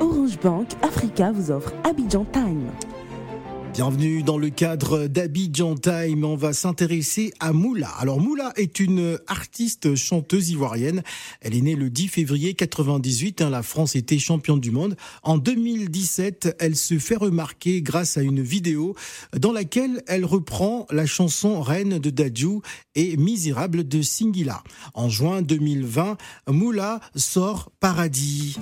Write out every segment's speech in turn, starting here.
Orange Bank Africa vous offre Abidjan Time. Bienvenue dans le cadre d'Abidjan Time. On va s'intéresser à Moula. Alors Moula est une artiste chanteuse ivoirienne. Elle est née le 10 février 98. Hein. La France était championne du monde. En 2017, elle se fait remarquer grâce à une vidéo dans laquelle elle reprend la chanson Reine de Dadju et Misérable de Singila. En juin 2020, Moula sort Paradis.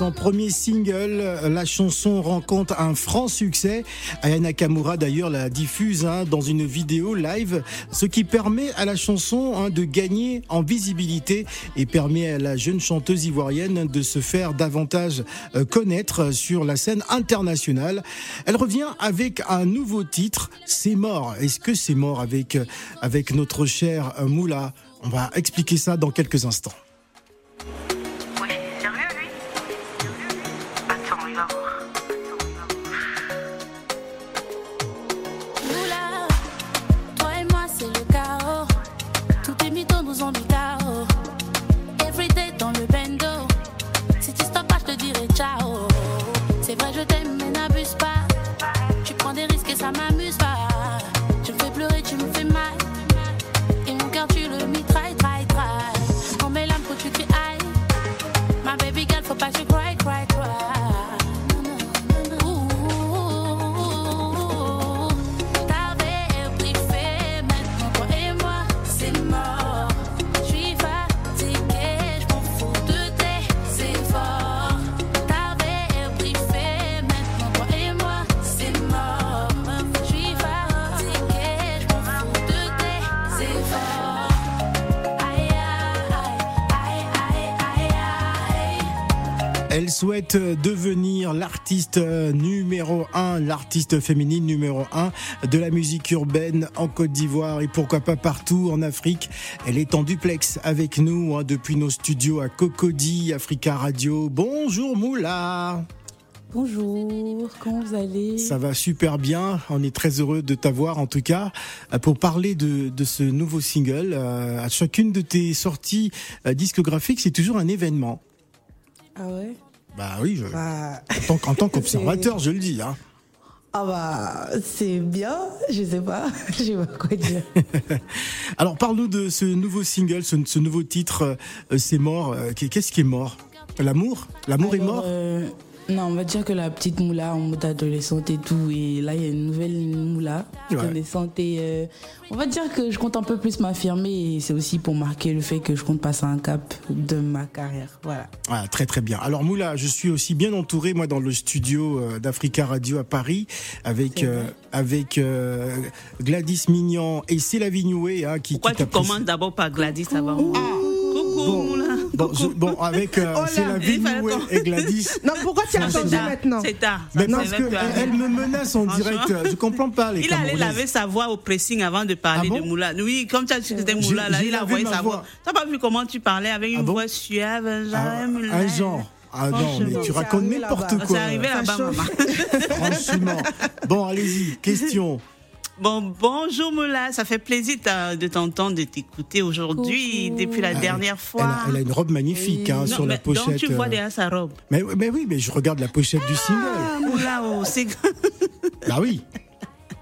Son premier single, la chanson rencontre un franc succès. Aya Nakamura d'ailleurs la diffuse hein, dans une vidéo live, ce qui permet à la chanson hein, de gagner en visibilité et permet à la jeune chanteuse ivoirienne de se faire davantage euh, connaître sur la scène internationale. Elle revient avec un nouveau titre, C'est mort. Est-ce que c'est mort avec, avec notre cher Moula? On va expliquer ça dans quelques instants. Elle souhaite devenir l'artiste numéro un, l'artiste féminine numéro un de la musique urbaine en Côte d'Ivoire et pourquoi pas partout en Afrique. Elle est en duplex avec nous hein, depuis nos studios à Cocody, Africa Radio. Bonjour Moula. Bonjour, comment vous allez? Ça va super bien, on est très heureux de t'avoir en tout cas pour parler de, ce nouveau single. Euh, à chacune de tes sorties euh, discographiques, c'est toujours un événement. Ah ouais? Bah oui, je, bah, en tant, qu'observateur, je le dis. Hein. Ah bah c'est bien, je sais pas, je sais pas quoi dire. Alors parle-nous de ce nouveau single, ce, nouveau titre, euh, C'est mort. Euh, qu'est-ce qui est mort? L'amour? L'amour est mort? euh, non, on va dire que la petite moula en mode adolescente et tout, et là il y a une nouvelle moula adolescente et euh, on va dire que je compte un peu plus m'affirmer et c'est aussi pour marquer le fait que je compte passer un cap de ma carrière. Voilà. Ah, très très bien. Alors moula, je suis aussi bien entouré moi dans le studio euh, d'Africa Radio à Paris avec euh, avec Gladys Mignon et Céla Vignoué hein, qui. Pourquoi tu commences d'abord par Gladys avant ah, Bon, avec euh, oh c'est la vie et Gladys. Non, pourquoi tu as attendu maintenant C'est tard. Mais parce qu'elle elle me menace en direct. Je comprends pas les Il allait laver sa voix au pressing avant de parler ah de Moula. Oui, comme tu as dit que c'était Moula, là, il a envoyé sa voix. Tu n'as pas vu comment tu parlais avec une ah voix suave, un genre. Ah non, mais tu racontes n'importe quoi. C'est arrivé là-bas, maman. Franchement. Bon, allez-y, question. Bon, bonjour Moula, ça fait plaisir de t'entendre, de t'écouter aujourd'hui depuis la dernière fois. Elle a, une robe magnifique hein, sur la pochette. Donc tu vois euh. derrière sa robe. Mais, mais, oui, mais je regarde la pochette du single. Ah, Moula, oh, c'est. bah oui.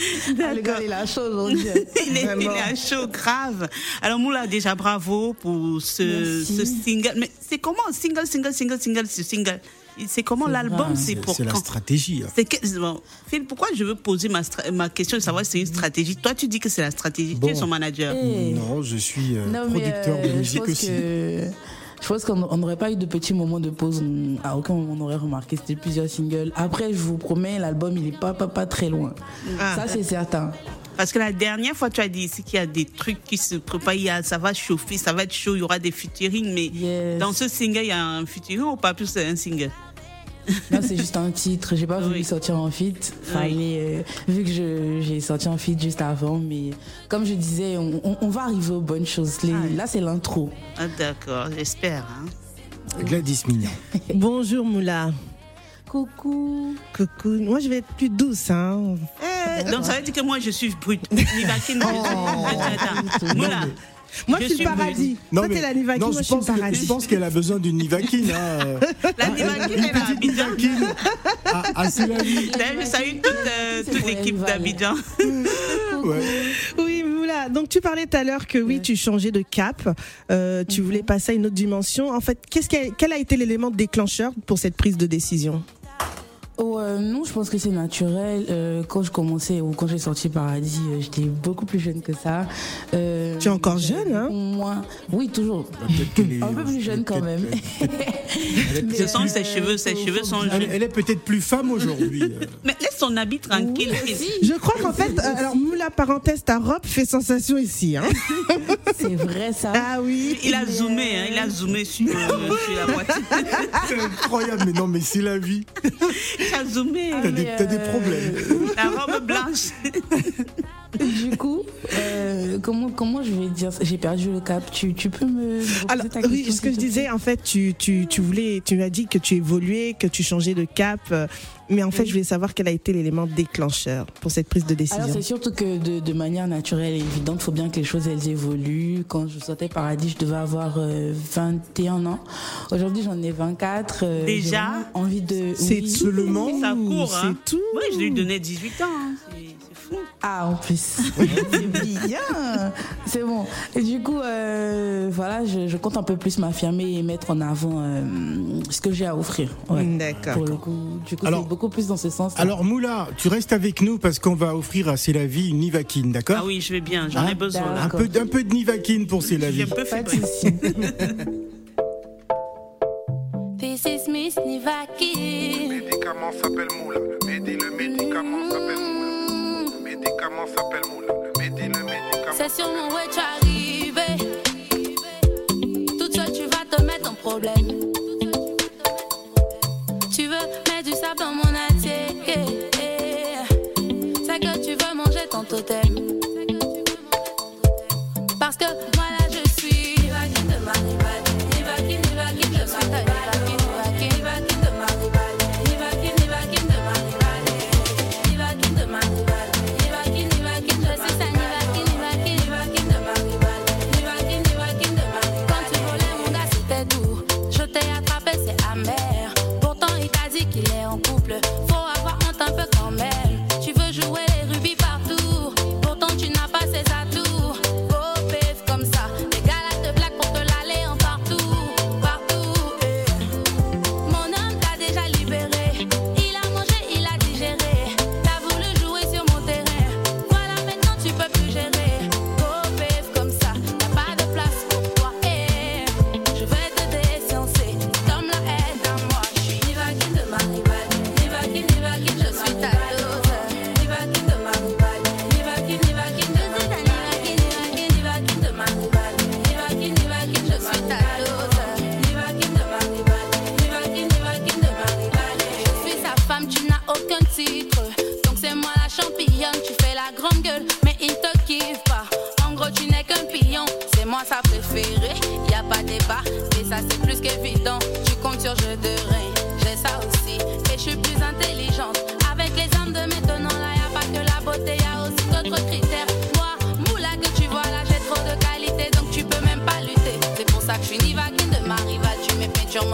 D'accord. il a chaud aujourd'hui. il, est, il est chaud, grave. Alors Moula, déjà bravo pour ce, ce single. Mais c'est comment single, single, single, single, ce single? C'est comment l'album C'est pour C'est la stratégie. C'est Phil, pourquoi je veux poser ma, ma question de savoir si c'est une stratégie? Toi, tu dis que c'est la stratégie. Tu es son manager. Eh. Non, je suis euh, producteur de euh, musique aussi. je pense qu'on n'aurait pas eu de petits moments de pause. À aucun moment on aurait remarqué. C'était plusieurs singles. Après, je vous promets, l'album, il est pas, pas, pas très loin. Ah. Ça, c'est certain. Parce que la dernière fois, tu as dit qu'il y a des trucs qui se préparent, ça va chauffer, ça va être chaud, il y aura des featuring, mais dans ce single, il y a un featuring ou pas plus un single? Non, c'est juste un titre. J'ai pas voulu sortir en feat. Enfin, euh, vu que j'ai sorti en feat juste avant, mais comme je disais, on, va arriver aux bonnes choses. Là, c'est l'intro. Ah, d'accord, j'espère. Hein. Gladys Mignon. Bonjour Moula. Coucou. Coucou. Moi, je vais être plus douce. Hein. Eh, donc, ça veut dire que moi, je suis brute. oh. Moula. Moi, je suis le paradis. Non, Toi, t'es la Nivakine, moi, je suis le paradis. Je pense qu'elle a besoin d'une Nivakine. Hein. La Nivakine, elle a Abidjan. Ah, ah c'est la vie. Je salue toute, euh, toute l'équipe d'Abidjan. Ouais. Oui, voilà. Donc, tu parlais tout à l'heure que oui, tu changeais de cap. Euh, tu voulais passer à une autre dimension. En fait, qu'est-ce quel a été l'élément déclencheur pour cette prise de décision? Oh, euh, non, je pense que c'est naturel. Euh, quand je commençais ou quand j'ai sorti Paradis, euh, j'étais beaucoup plus jeune que ça. tu es encore jeune, hein Moi, oui, toujours. Un peu plus jeune quand même. Je sens ses cheveux, ses cheveux sont jeunes. Elle, est peut-être plus femme aujourd'hui. Mais laisse son habit tranquille. je crois qu'en fait, alors Moula parenthèse, ta robe fait sensation ici. Hein c'est vrai ça. Ah oui. Il a zoomé, hein, il a zoomé sur, sur la voiture. C'est incroyable, mais non, mais c'est la vie. T'as zoomé. T'as des, des, euh, problèmes. La robe blanche. du coup, euh, comment, comment je vais dire J'ai perdu le cap. Tu, tu peux me. Alors, oui, ce que je disais, en fait, tu, tu, tu voulais, tu m'as dit que tu évoluais, que tu changeais de cap. Mais en fait, je voulais savoir quel a été l'élément déclencheur pour cette prise de décision. Alors, c'est surtout que de, de, manière naturelle et évidente, il faut bien que les choses elles évoluent. Quand je sortais Paradis, je devais avoir 21 euh, ans. Aujourd'hui, j'en ai 24. Euh, Déjà? Envie de. C'est seulement. Ça court. Hein. C'est tout. Oui, je lui donnais 18 ans. Hein. Ah, en plus. c'est bien. C'est bon. Et du coup, euh, voilà, je, compte un peu plus m'affirmer et mettre en avant euh, ce que j'ai à offrir. D'accord. Pour le coup, du coup, c'est beaucoup plus dans ce sens. -là. Alors, Moula, tu restes avec nous parce qu'on va offrir à C'est la vie une Nivakine, d'accord Ah oui, je vais bien, j'en ai hein besoin. Un peu, un peu de Nivakine pour C'est la vie. J'ai un peu fait This is Miss Nivakine. Le médicament s'appelle Moula. Le médicament s'appelle Moula médicament s'appelle Moula. Le médi, le médicament. C'est sur mon way, tu arrivé. Toute seule, tu vas te mettre en problème.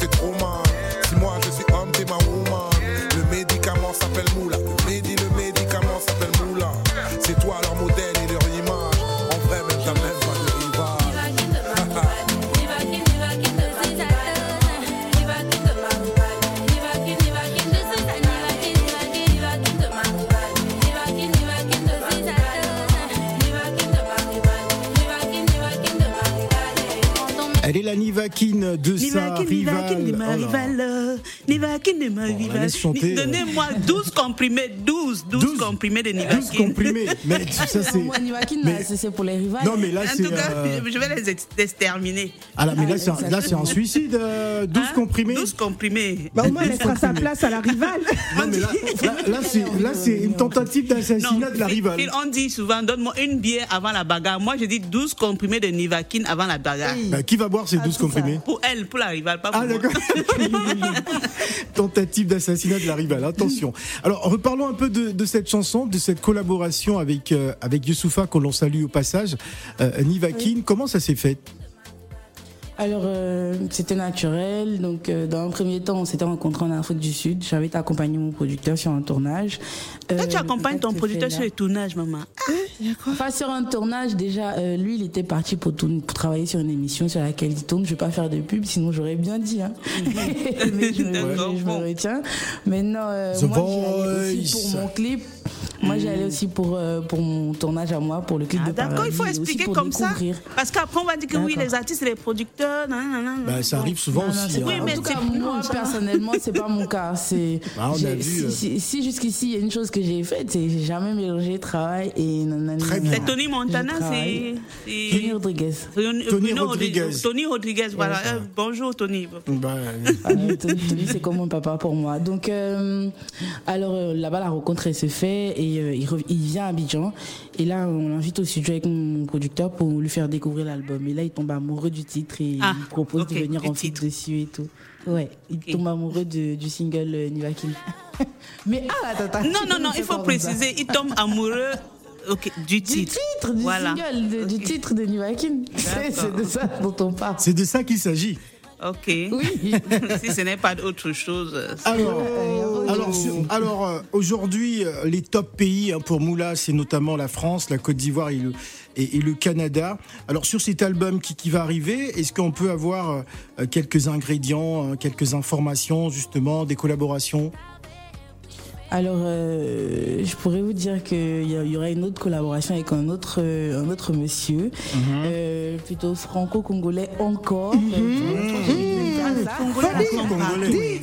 de Elle est la Nivakine de sa rivale. de ma rivale. Nivakine de ma rivale. euh. Donnez-moi 12 comprimés, 12, 12, 12 comprimés de 12 Nivakine. comprimés. Mais ça, c'est. Moi, Niwakin, Mais- là, c'est pour les rivales. Non, mais là, En c'est. tout cas, euh, je vais les ex- exterminer. Ah là, mais là, Ah, c'est un, là, c'est un suicide. euh, 12 Hein? comprimés. 12 comprimés. Bah, au moins, elle laissera sa place à la rivale. Non, mais là, là, là, c'est, là, c'est une tentative d'assassinat de la rivale. On dit souvent, donne-moi une bière avant la bagarre. Moi, je dis 12 comprimés de Nivakine avant la bagarre. Bah, qui va boire ces 12 c'est ça. comprimés Pour elle, pour la rivale, pas pour Ah d'accord. Tentative d'assassinat de la rivale. Attention. Alors reparlons un peu de, de cette chanson, de cette collaboration avec euh, avec Youssoufa qu'on l'on salue au passage. Euh, Nivakin, comment ça s'est fait? Alors, euh, c'était naturel. Donc, euh, dans un premier temps, on s'était rencontrés en Afrique du Sud. J'avais été accompagner mon producteur sur un tournage. Toi, Euh, tu accompagnes le ton producteur sur fait les tournages, maman. Enfin, sur un tournage, déjà, euh, lui, il était parti pour, tourner- pour travailler sur une émission sur laquelle il tourne. Je vais pas faire de pub, sinon j'aurais bien dit. Hein. mais je me, D'accord, je me bon. retiens. Maintenant, euh, The moi, j'y allais aussi Voice. pour mon clip. Moi, j'y allais aussi pour, euh, pour mon tournage à moi, pour le clip Ah, de D'accord, il faut expliquer pour comme ça. découvrir. Parce qu'après, on va dire que oui, les artistes et les producteurs. nan, nan, nan, bah, Ça arrive souvent aussi. hein. Oui, mais en tout cas, moi ça. personnellement, c'est pas mon cas. C'est Bah, on a j'ai- vu, si, euh. si- si jusqu'ici il y a une chose que j'ai faite, c'est que j'ai jamais mélangé travail et. Très bien. C'est Tony Montana, c'est. Tony Rodriguez. Tony, Rodriguez. Tony Rodriguez, voilà. Euh, bonjour, Tony. Bah, Ah, Tony, Tony, c'est comme mon papa pour moi. Donc, alors là-bas, la rencontre elle se fait et euh, il, vient à Abidjan. Et là, on l'invite au studio avec mon producteur pour lui faire découvrir l'album. Et là, il tombe amoureux du titre et Ah, il propose de venir en feat titre. dessus et tout. Ouais, il tombe amoureux de- du single euh, Nivakin. Mais ah, attends, attends. Non, non, non, il faut préciser, il tombe amoureux du Du titre. titre, du Voilà. single, de- du titre de Nivakin. C'est c'est de ça dont on parle. c'est de ça qu'il s'agit. Ok. Oui. si ce n'est pas autre chose. Alors, Euh, alors, alors euh, aujourd'hui, euh, les top pays hein, pour Moula, c'est notamment la France, la Côte d'Ivoire et le, et, et le Canada. Alors sur cet album qui, qui va arriver, est-ce qu'on peut avoir euh, quelques ingrédients, euh, quelques informations justement, des collaborations? Alors, euh, je pourrais vous dire qu'il y, y aura une autre collaboration avec un autre, euh, un autre monsieur, euh, plutôt franco-congolais encore. Euh, ça. Congolais.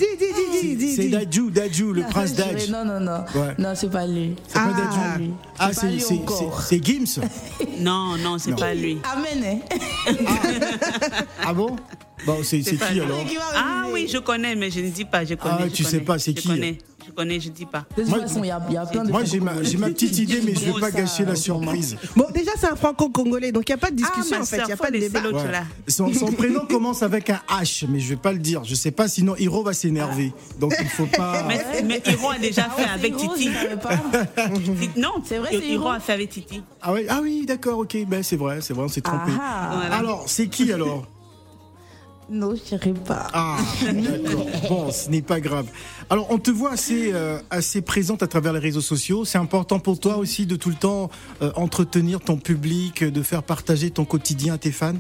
Dis, C'est. Dadju, Dadju, le prince Je dirais, Dadj. Non, non, non. Ouais. Non, c'est pas lui. C'est pas Ah. Dadju. lui. Ah, C'est pas c'est Gims. Non, non, c'est pas lui. Amen, hein. Ah bon? Bon, c'est c'est pas qui alors Ah oui, je connais, mais je ne dis pas. Je connais. Ah, je tu sais pas, c'est Je qui connais, je connais, je dis pas. De toute Moi- façon, il y a, il y a plein de Moi, j'ai ma, j'ai ma petite idée, mais je vais pas Ça, gâcher la surprise. Bon, déjà, c'est un franco-congolais, donc il n'y a pas de discussion Ah, ma en fait, il n'y a pas de débat. l'autre Ouais. là. Son, son prénom commence avec un H, mais je vais pas le dire. Je sais pas, sinon Hiro va s'énerver. Donc il faut pas. Mais, mais Hiro a déjà Ah fait ouais, avec Titi. pas. Non, C'est vrai, c'est Hiro Hiro. a fait avec Titi. Ah, ah oui, d'accord, ok. Ben, c'est vrai, c'est vrai, on s'est trompé. Ah. Alors, c'est qui alors? Non, je dirais pas. Ah, d'accord. Bon, ce n'est pas grave. Alors, on te voit assez, euh, assez présente à travers les réseaux sociaux. C'est important pour toi aussi de tout le temps euh, entretenir ton public, de faire partager ton quotidien à tes fans?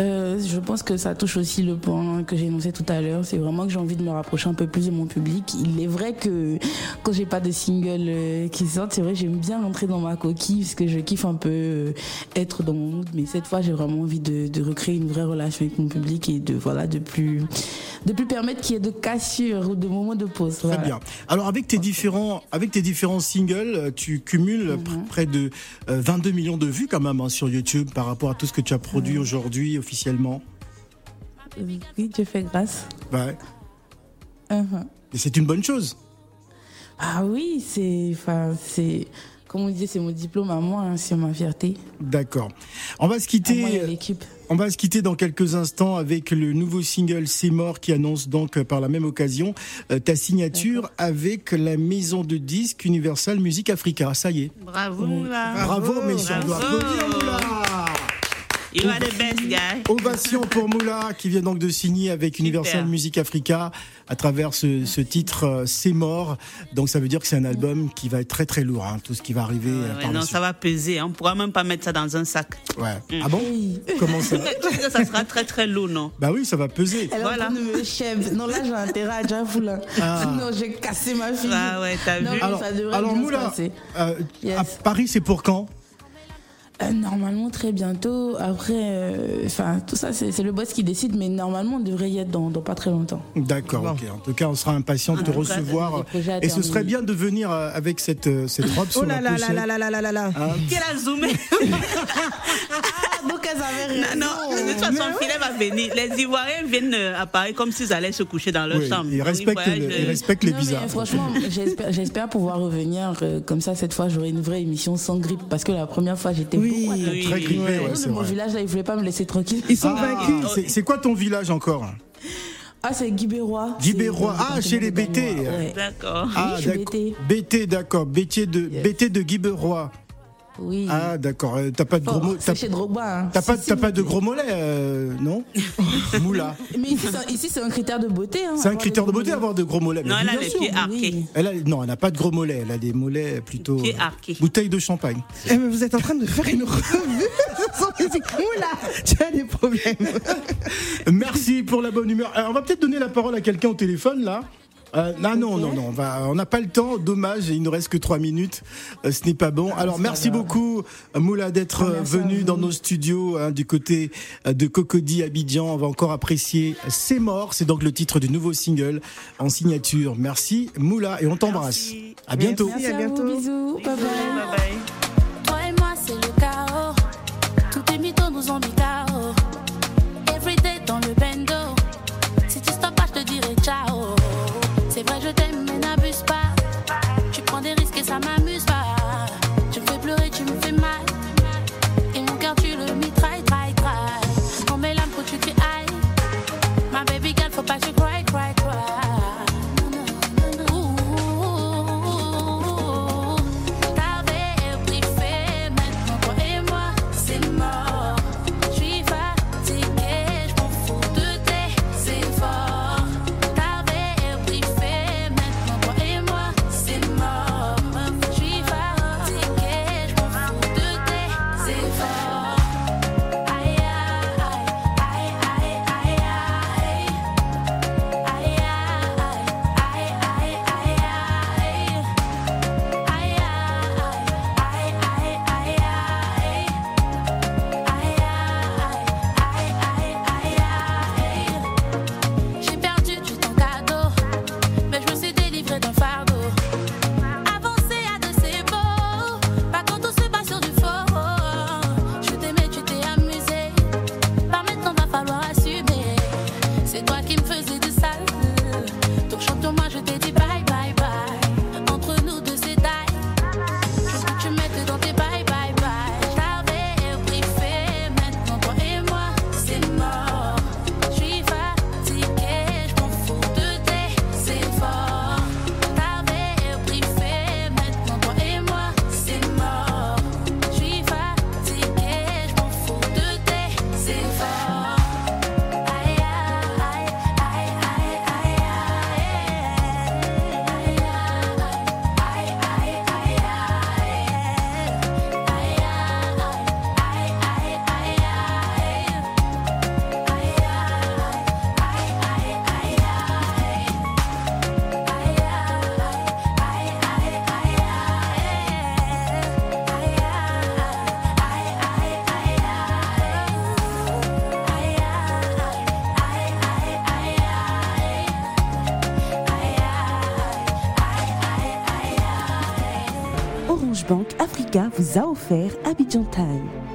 Euh, je pense que ça touche aussi le point que j'ai énoncé tout à l'heure. C'est vraiment que j'ai envie de me rapprocher un peu plus de mon public. Il est vrai que quand j'ai pas de single euh, qui sortent, c'est vrai que j'aime bien rentrer dans ma coquille parce que je kiffe un peu euh, être dans mon mood. Mais cette fois, j'ai vraiment envie de, de recréer une vraie relation avec mon public et de voilà de plus de plus permettre qu'il y ait de cassures ou de moments de pause. Très bien. Alors avec tes différents avec tes différents singles, euh, tu cumules pr- près de euh, 22 millions de vues quand même hein, sur YouTube par rapport à tout ce que tu as produit aujourd'hui officiellement. Oui, Dieu fait grâce. Ouais. Mhm. Et c'est une bonne chose. Ah oui, c'est enfin c'est comme on dit, c'est mon diplôme à moi, hein, c'est ma fierté. D'accord. On va se À moi et quitter. à l'équipe. On va se quitter dans quelques instants avec le nouveau single C'est mort qui annonce donc euh, par la même occasion euh, ta signature avec la maison de disques Universal Music Africa. Ça y est. Bravo, là. Bravo, messieurs. On doit Bravo. applaudir, Moula. You are the best guy. Ovation pour Moula qui vient donc de signer avec Universal Super. Music Africa à travers ce, ce titre euh, C'est mort. Donc ça veut dire que c'est un album qui va être très très lourd, hein, tout ce qui va arriver euh, par non, ça va peser. hein. On pourra même pas mettre ça dans un sac. Ouais. Ah bon. Comment ça ça sera très très lourd, non Bah oui, ça va peser. Elle Voilà. me chèvre. Non, là, j'ai intérêt à Jafou, là. Ah. Non, j'ai cassé ma fille. Ah ouais, t'as Non, vu mais Alors, ça devrait alors bien Moula, euh, Yes. à Paris c'est pour quand Normalement, très bientôt. Après, euh, enfin, tout ça, c'est le boss qui décide, mais normalement, on devrait y être dans, pas très longtemps. D'accord, ok. En tout cas, on sera impatient de te recevoir. Et ce serait bien de venir euh, avec cette, cette robe oh sur là la là là là là là là là hein Quelle a zoomé ah, avaient raison. Non, non, de toute façon, le filet va venir. Les Ivoiriens viennent apparaître comme s'ils allaient se coucher dans leur chambre. Ils respectent, ils respectent les bizarres. franchement, j'espère pouvoir revenir comme ça. Cette fois, j'aurai une vraie émission sans grippe parce que la première fois, j'étais oui, très grippé. Ouais, mon village, là, ils voulaient pas me laisser tranquille. Ils sont ah, vaincus. C'est quoi ton village encore ah, c'est Guibérois. Guibérois. Ah, chez les BT. D'accord. Ah, d'accord. BT, d'accord. BT de, BT de Guibérois. Oui. Ah d'accord. Euh, t'as pas de gros mollets. T'as chez Drogba. Hein. T'as pas, pas de gros mollets, euh, non Moula. Mais ici, c'est un critère de beauté. Hein, c'est un critère de beauté avoir de gros mollets. Non, elle a les pieds arqués. Elle a, non, elle n'a pas de gros mollets. Elle a des mollets plutôt. Pieds euh, arqués. Bouteille de champagne. Eh, mais vous êtes en train de faire une revue Moula, tu as des problèmes. Merci pour la bonne humeur. on va peut-être donner la parole à quelqu'un au téléphone là. Euh, non, non, non, non, on n'a pas le temps. Dommage, il ne reste que trois minutes. Euh, ce n'est pas bon. Ah, Alors, merci beaucoup, Moula, d'être ah, venu dans nos studios hein, du côté euh, de Cocody Abidjan. On va encore apprécier C'est mort. C'est donc le titre du nouveau single en signature. Merci, Moula, et on t'embrasse. À bientôt. Merci, à, bientôt. bisous. Bye bye. bye, bye. C'est vrai, je Bank Africa vous a offert Abidjan Time.